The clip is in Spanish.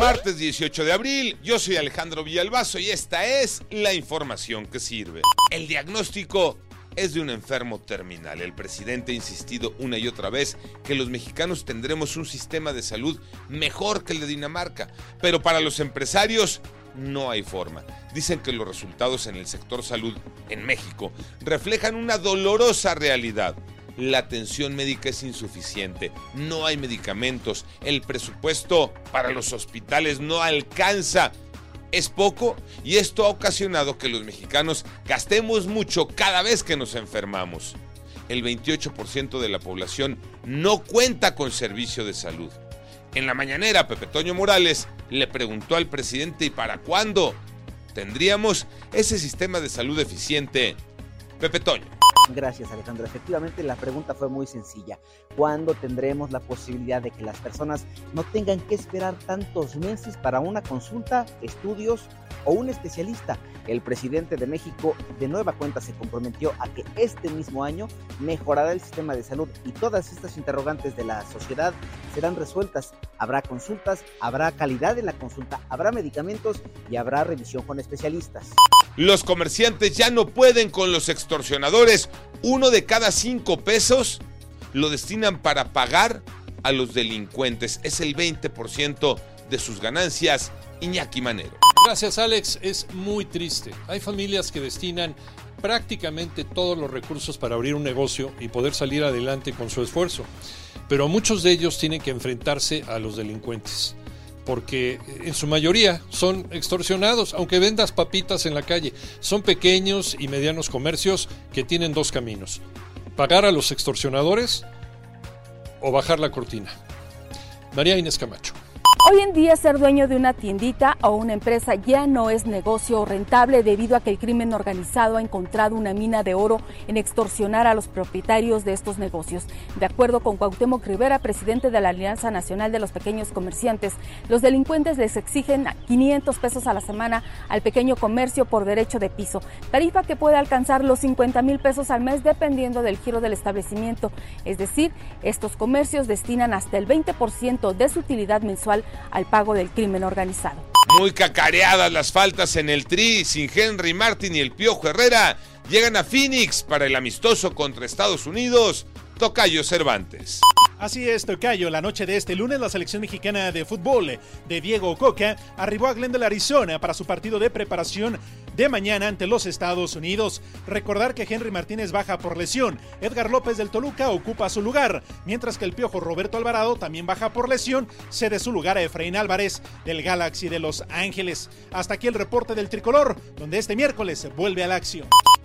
Martes 18 de abril, yo soy Alejandro Villalbazo y esta es la información que sirve. El diagnóstico es de un enfermo terminal. El presidente ha insistido una y otra vez que los mexicanos tendremos un sistema de salud mejor que el de Dinamarca, pero para los empresarios no hay forma. Dicen que los resultados en el sector salud en México reflejan una dolorosa realidad. La atención médica es insuficiente, no hay medicamentos, el presupuesto para los hospitales no alcanza es poco y esto ha ocasionado que los mexicanos gastemos mucho cada vez que nos enfermamos. El 28% de la población no cuenta con servicio de salud. En la mañanera, Pepe Toño Morales le preguntó al presidente ¿y para cuándo tendríamos ese sistema de salud eficiente? Pepe Toño. Gracias Alejandro. Efectivamente la pregunta fue muy sencilla. ¿Cuándo tendremos la posibilidad de que las personas no tengan que esperar tantos meses para una consulta, estudios o un especialista? El presidente de México de nueva cuenta se comprometió a que este mismo año mejorará el sistema de salud y todas estas interrogantes de la sociedad serán resueltas. Habrá consultas, habrá calidad en la consulta, habrá medicamentos y habrá revisión con especialistas. Los comerciantes ya no pueden con los extorsionadores. Uno de cada cinco pesos lo destinan para pagar a los delincuentes. Es el 20% de sus ganancias. Iñaki Manero. Gracias Alex, es muy triste. Hay familias que destinan prácticamente todos los recursos para abrir un negocio y poder salir adelante con su esfuerzo, pero muchos de ellos tienen que enfrentarse a los delincuentes porque en su mayoría son extorsionados, aunque vendas papitas en la calle. Son pequeños y medianos comercios que tienen dos caminos. Pagar a los extorsionadores o bajar la cortina. María Inés Camacho. Hoy en día ser dueño de una tiendita o una empresa ya no es negocio rentable debido a que el crimen organizado ha encontrado una mina de oro en extorsionar a los propietarios de estos negocios. De acuerdo con Cuauhtémoc Rivera, presidente de la Alianza Nacional de los Pequeños Comerciantes, los delincuentes les exigen 500 pesos a la semana al pequeño comercio por derecho de piso, tarifa que puede alcanzar los 50 mil pesos al mes dependiendo del giro del establecimiento. Es decir, estos comercios destinan hasta el 20% de su utilidad mensual al pago del crimen organizado. Muy cacareadas las faltas en el Tri, sin Henry Martin y el Piojo Herrera, llegan a Phoenix para el amistoso contra Estados Unidos. Tocayo Cervantes. Así es, Tocayo. La noche de este lunes, la selección mexicana de fútbol de Diego Coca arribó a Glendale, Arizona, para su partido de preparación de mañana ante los Estados Unidos. Recordar que Henry Martínez baja por lesión. Edgar López del Toluca ocupa su lugar, mientras que el piojo Roberto Alvarado también baja por lesión, cede su lugar a Efraín Álvarez del Galaxy de Los Ángeles. Hasta aquí el reporte del tricolor, donde este miércoles vuelve a la acción.